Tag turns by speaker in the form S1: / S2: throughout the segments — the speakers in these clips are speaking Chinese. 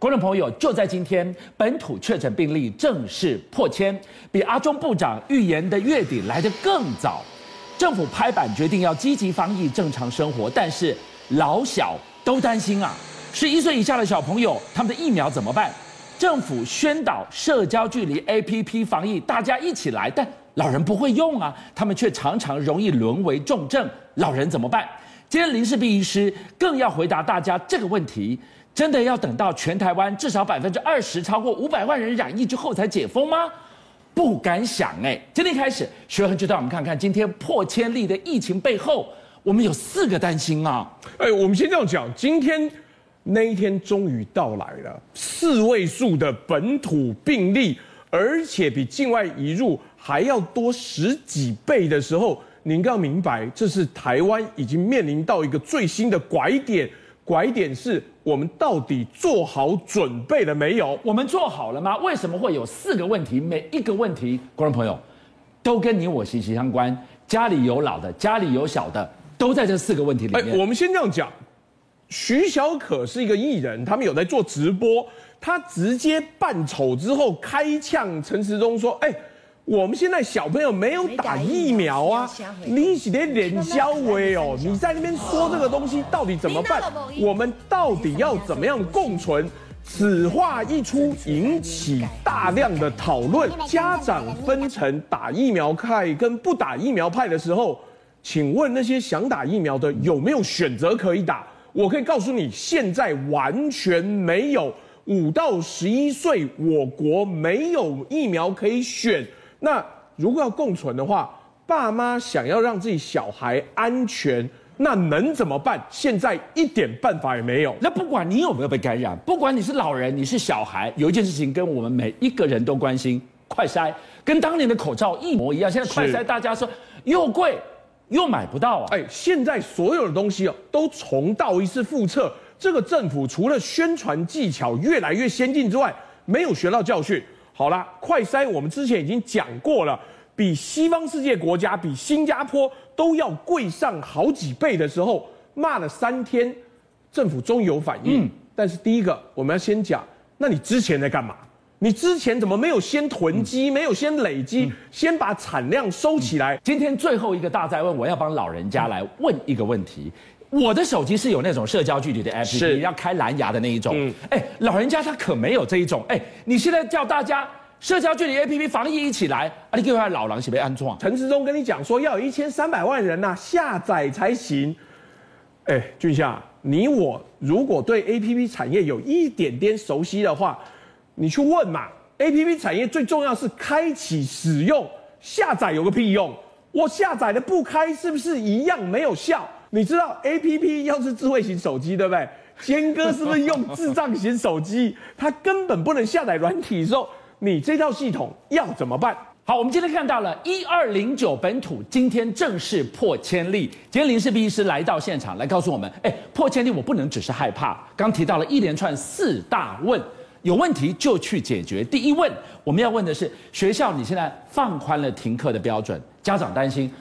S1: 观众朋友，就在今天，本土确诊病例正式破千，比阿中部长预言的月底来得更早。政府拍板决定要积极防疫、正常生活，但是老小都担心啊。十一岁以下的小朋友，他们的疫苗怎么办？政府宣导社交距离 APP 防疫，大家一起来，但老人不会用啊，他们却常常容易沦为重症，老人怎么办？今天林氏璧医师更要回答大家这个问题。真的要等到全台湾至少百分之二十超过五百万人染疫之后才解封吗？不敢想哎！今天开始，学恒就带我们看看今天破千例的疫情背后，我们有四个担心啊！
S2: 哎，我们先这样讲，今天那一天终于到来了，四位数的本土病例，而且比境外移入还要多十几倍的时候，您更要明白，这是台湾已经面临到一个最新的拐点。拐点是我们到底做好准备了没有？
S1: 我们做好了吗？为什么会有四个问题？每一个问题，观众朋友都跟你我息息相关。家里有老的，家里有小的，都在这四个问题里面。
S2: 我们先这样讲，徐小可是一个艺人，他们有在做直播，他直接扮丑之后开呛陈时中说：“哎。”我们现在小朋友没有打疫苗啊，你是连脸消微哦，你在那边说这个东西到底怎么办？我们到底要怎么样共存？此话一出，引起大量的讨论。家长分成打疫苗派跟不打疫苗派的时候，请问那些想打疫苗的有没有选择可以打？我可以告诉你，现在完全没有。五到十一岁，我国没有疫苗可以选。那如果要共存的话，爸妈想要让自己小孩安全，那能怎么办？现在一点办法也没有。
S1: 那不管你有没有被感染，不管你是老人，你是小孩，有一件事情跟我们每一个人都关心：快筛，跟当年的口罩一模一样。现在快筛大家说又贵又买不到啊！
S2: 哎，现在所有的东西哦都重蹈一次覆辙。这个政府除了宣传技巧越来越先进之外，没有学到教训。好了，快筛我们之前已经讲过了，比西方世界国家、比新加坡都要贵上好几倍的时候，骂了三天，政府终于有反应。嗯，但是第一个我们要先讲，那你之前在干嘛？你之前怎么没有先囤积，没有先累积，先把产量收起来？
S1: 今天最后一个大灾问，我要帮老人家来问一个问题。我的手机是有那种社交距离的 APP，是要开蓝牙的那一种。嗯，哎，老人家他可没有这一种。哎，你现在叫大家社交距离 APP 防疫一起来，啊，你给我老狼是被安装。
S2: 陈志忠跟你讲说要有一千三百万人呐、啊、下载才行。哎，俊夏，你我如果对 APP 产业有一点点熟悉的话，你去问嘛。APP 产业最重要是开启使用，下载有个屁用？我下载的不开是不是一样没有效？你知道 A P P 要是智慧型手机，对不对？坚哥是不是用智障型手机？他根本不能下载软体的时候，你这套系统要怎么办？
S1: 好，我们今天看到了一二零九本土今天正式破千例。今天林世斌医师来到现场来告诉我们，哎，破千例我不能只是害怕。刚提到了一连串四大问，有问题就去解决。第一问，我们要问的是学校，你现在放宽了停课的标准，家长担心。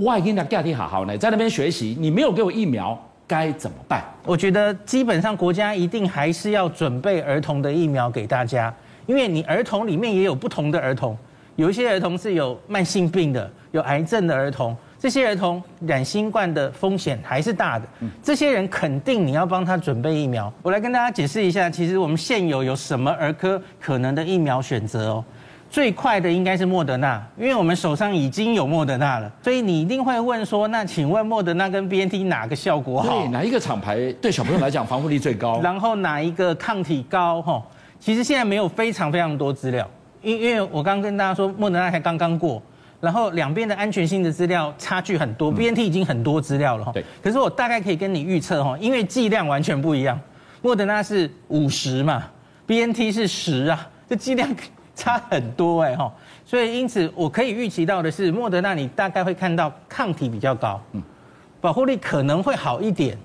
S1: 我已经在家庭好好呢，在那边学习，你没有给我疫苗，该怎么办？
S3: 我觉得基本上国家一定还是要准备儿童的疫苗给大家，因为你儿童里面也有不同的儿童，有一些儿童是有慢性病的，有癌症的儿童，这些儿童染新冠的风险还是大的，这些人肯定你要帮他准备疫苗。我来跟大家解释一下，其实我们现有有什么儿科可能的疫苗选择哦。最快的应该是莫德纳，因为我们手上已经有莫德纳了，所以你一定会问说，那请问莫德纳跟 BNT 哪个效果好？
S1: 对，哪一个厂牌对小朋友来讲防护力最高？
S3: 然后哪一个抗体高？哈，其实现在没有非常非常多资料，因因为我刚刚跟大家说莫德纳才刚刚过，然后两边的安全性的资料差距很多，BNT 已经很多资料了哈。对，可是我大概可以跟你预测哈，因为剂量完全不一样，莫德纳是五十嘛，BNT 是十啊，这剂量。差很多哎哈，所以因此我可以预期到的是，莫德纳你大概会看到抗体比较高，嗯，保护力可能会好一点，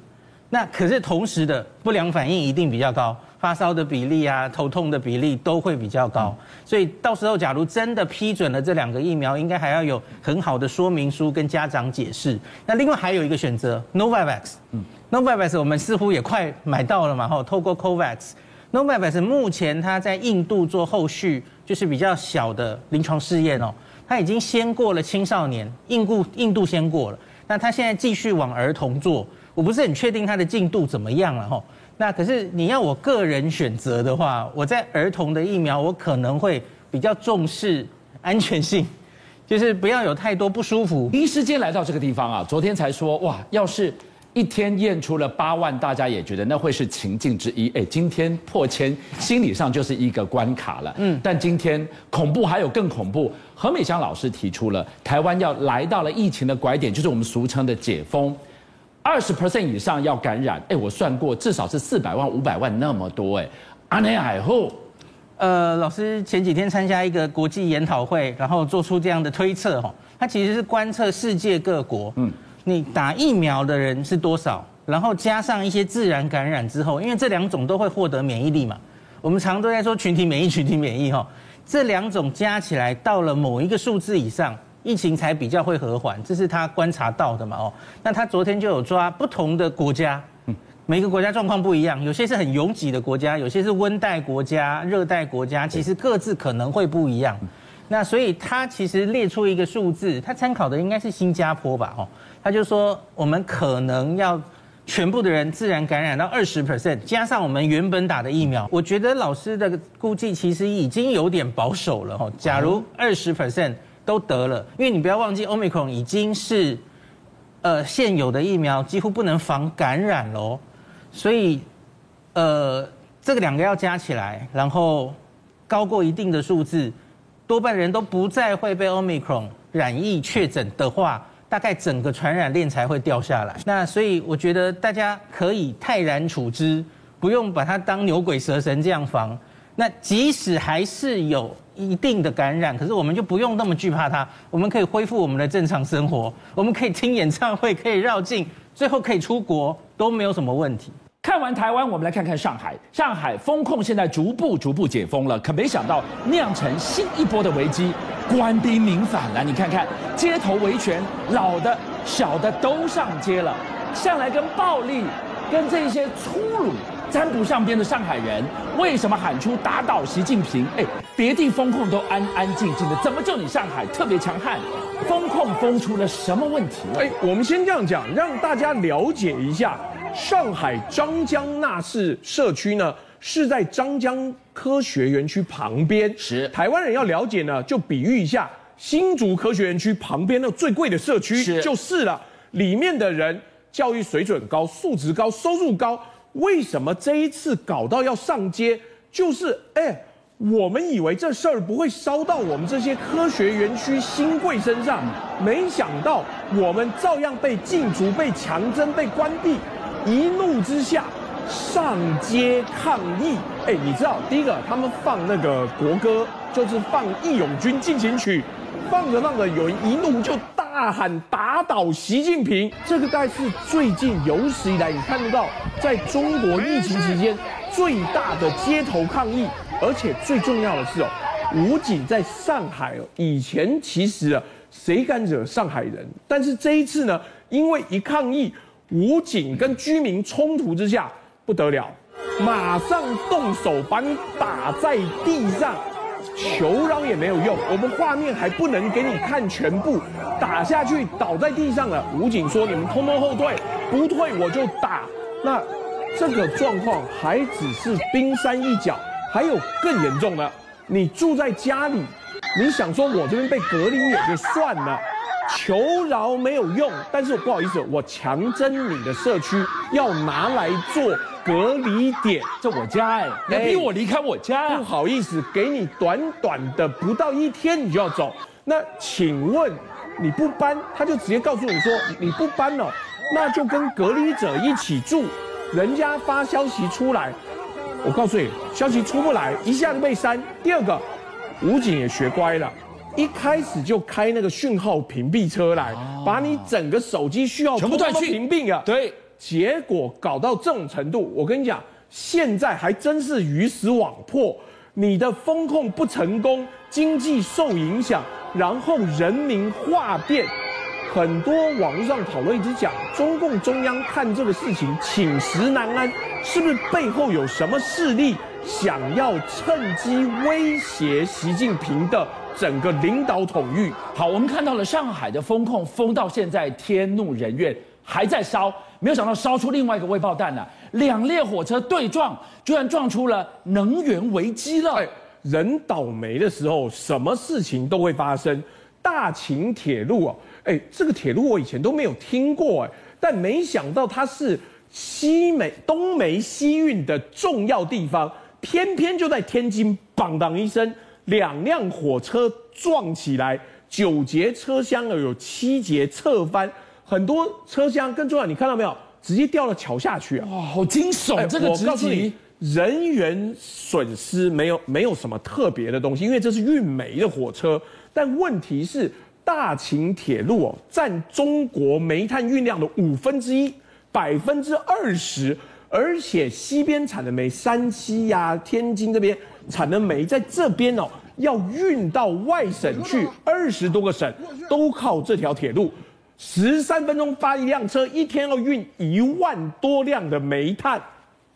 S3: 那可是同时的不良反应一定比较高，发烧的比例啊、头痛的比例都会比较高，所以到时候假如真的批准了这两个疫苗，应该还要有很好的说明书跟家长解释。那另外还有一个选择，Novavax，嗯，Novavax 我们似乎也快买到了嘛，哈，透过 COVAX。Novavax 目前它在印度做后续就是比较小的临床试验哦，它已经先过了青少年，印度印度先过了，那它现在继续往儿童做，我不是很确定它的进度怎么样了哈。那可是你要我个人选择的话，我在儿童的疫苗，我可能会比较重视安全性，就是不要有太多不舒服。
S1: 第一时间来到这个地方啊，昨天才说哇，要是一天验出了八万，大家也觉得那会是情境之一。哎，今天破千，心理上就是一个关卡了。嗯，但今天恐怖还有更恐怖。何美香老师提出了，台湾要来到了疫情的拐点，就是我们俗称的解封。二十 percent 以上要感染，哎，我算过，至少是四百万、五百万那么多，哎，阿内海后，
S3: 呃，老师前几天参加一个国际研讨会，然后做出这样的推测，哈，他其实是观测世界各国，嗯，你打疫苗的人是多少，然后加上一些自然感染之后，因为这两种都会获得免疫力嘛，我们常都在说群体免疫、群体免疫，哈，这两种加起来到了某一个数字以上。疫情才比较会和缓，这是他观察到的嘛？哦，那他昨天就有抓不同的国家，每个国家状况不一样，有些是很拥挤的国家，有些是温带国家、热带国家，其实各自可能会不一样。那所以他其实列出一个数字，他参考的应该是新加坡吧？哦，他就说我们可能要全部的人自然感染到二十 percent，加上我们原本打的疫苗，我觉得老师的估计其实已经有点保守了。哦，假如二十 percent。都得了，因为你不要忘记，Omicron 已经是，呃，现有的疫苗几乎不能防感染喽，所以，呃，这个两个要加起来，然后高过一定的数字，多半人都不再会被 Omicron 染疫确诊的话，大概整个传染链才会掉下来。那所以我觉得大家可以泰然处之，不用把它当牛鬼蛇神这样防。那即使还是有一定的感染，可是我们就不用那么惧怕它，我们可以恢复我们的正常生活，我们可以听演唱会，可以绕境，最后可以出国，都没有什么问
S1: 题。完台湾，我们来看看上海。上海封控现在逐步逐步解封了，可没想到酿成新一波的危机，官兵民反了。你看看街头维权，老的、小的都上街了，向来跟暴力、跟这些粗鲁。沾不上边的上海人为什么喊出打倒习近平？哎，别地封控都安安静静的，怎么就你上海特别强悍？封控封出了什么问题？哎，
S2: 我们先这样讲，让大家了解一下，上海张江纳市社区呢是在张江科学园区旁边。
S1: 是
S2: 台湾人要了解呢，就比喻一下新竹科学园区旁边那最贵的社区就是了，里面的人教育水准高，素质高，收入高。为什么这一次搞到要上街？就是哎，我们以为这事儿不会烧到我们这些科学园区新贵身上，没想到我们照样被禁足、被强征、被关闭。一怒之下上街抗议。哎，你知道，第一个他们放那个国歌，就是放《义勇军进行曲》，放着放着，有人一怒就。大喊打倒习近平，这个大概是最近有史以来你看得到，在中国疫情期间最大的街头抗议，而且最重要的是哦，武警在上海哦，以前其实啊，谁敢惹上海人？但是这一次呢，因为一抗议，武警跟居民冲突之下不得了，马上动手把你打在地上。求饶也没有用，我们画面还不能给你看全部，打下去倒在地上了。武警说：“你们通通后退，不退我就打。”那这个状况还只是冰山一角，还有更严重的。你住在家里，你想说我这边被隔离也就算了，求饶没有用，但是不好意思，我强征你的社区要拿来做。隔离点，这我家哎，你逼我离开我家，不好意思，给你短短的不到一天，你就要走。那请问你不搬，他就直接告诉你说你不搬了，那就跟隔离者一起住。人家发消息出来，我告诉你，消息出不来，一下就被删。第二个，武警也学乖了，一开始就开那个讯号屏蔽车来，把你整个手机讯号全部断去，屏蔽了。对。结果搞到这种程度，我跟你讲，现在还真是鱼死网破。你的风控不成功，经济受影响，然后人民化变，很多网络上讨论一直讲，中共中央看这个事情寝食难安，是不是背后有什么势力想要趁机威胁习近平的整个领导统御。
S1: 好，我们看到了上海的封控封到现在天怒人怨，还在烧，没有想到烧出另外一个未爆弹了、啊，两列火车对撞，居然撞出了能源危机了。哎，
S2: 人倒霉的时候，什么事情都会发生。大秦铁路啊，哎，这个铁路我以前都没有听过哎，但没想到它是西煤、东煤西运的重要地方，偏偏就在天津，邦当一声，两辆火车撞起来，九节车厢有七节侧翻，很多车厢更重要，你看到没有？直接掉到桥下去啊！
S1: 哇，好惊悚！这个直击，
S2: 人员损失没有没有什么特别的东西，因为这是运煤的火车。但问题是，大秦铁路哦，占中国煤炭运量的五分之一，百分之二十，而且西边产的煤，山西呀、啊、天津这边产的煤，在这边哦，要运到外省去，二十多个省都靠这条铁路，十三分钟发一辆车，一天要运一万多辆的煤炭。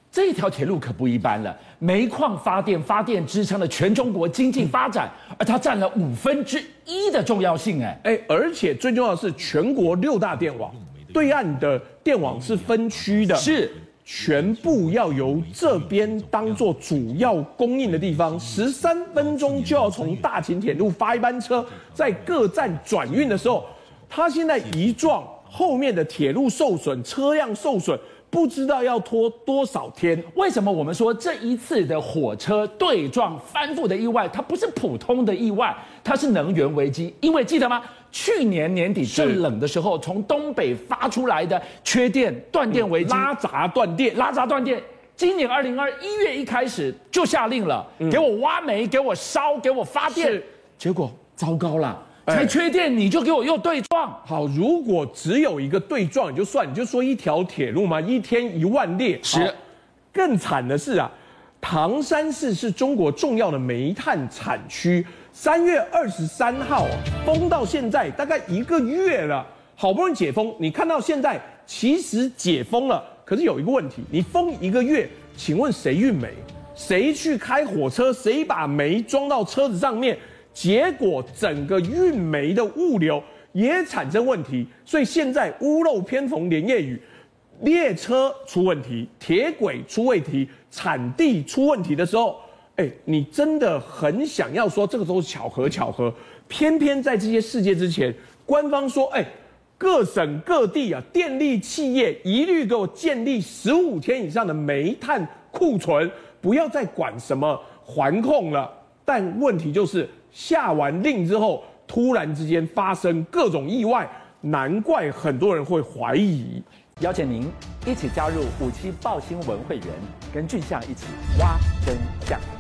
S1: 这条铁路可不一般了，煤矿发电，发电支撑了全中国经济发展，而它占了五分之一的重要性，哎。
S2: 哎，而且最重要的是，全国六大电网，对岸的电网是分区的，
S1: 是
S2: 全部要由这边当做主要供应的地方，十三分钟就要从大秦铁路发一班车，在各站转运的时候，它现在一撞，后面的铁路受损，车辆受损。不知道要拖多少天？
S1: 为什么我们说这一次的火车对撞翻覆的意外，它不是普通的意外，它是能源危机？因为记得吗？去年年底最冷的时候，从东北发出来的缺电、断电危机、
S2: 拉闸断电、
S1: 拉闸断电。今年二零二一月一开始就下令了，给我挖煤，给我烧，给我发电。结果糟糕了。才缺电，你就给我又对撞。
S2: 好，如果只有一个对撞，你就算，你就说一条铁路嘛，一天一万列。
S1: 是，
S2: 更惨的是啊，唐山市是中国重要的煤炭产区，三月二十三号封到现在大概一个月了，好不容易解封，你看到现在其实解封了，可是有一个问题，你封一个月，请问谁运煤？谁去开火车？谁把煤装到车子上面？结果整个运煤的物流也产生问题，所以现在屋漏偏逢连夜雨，列车出问题，铁轨出问题，产地出问题的时候，哎，你真的很想要说这个都是巧合巧合，偏偏在这些事件之前，官方说，哎，各省各地啊，电力企业一律给我建立十五天以上的煤炭库存，不要再管什么环控了。但问题就是。下完令之后，突然之间发生各种意外，难怪很多人会怀疑。
S1: 邀请您一起加入五七报新闻会员，跟俊相一起挖真相。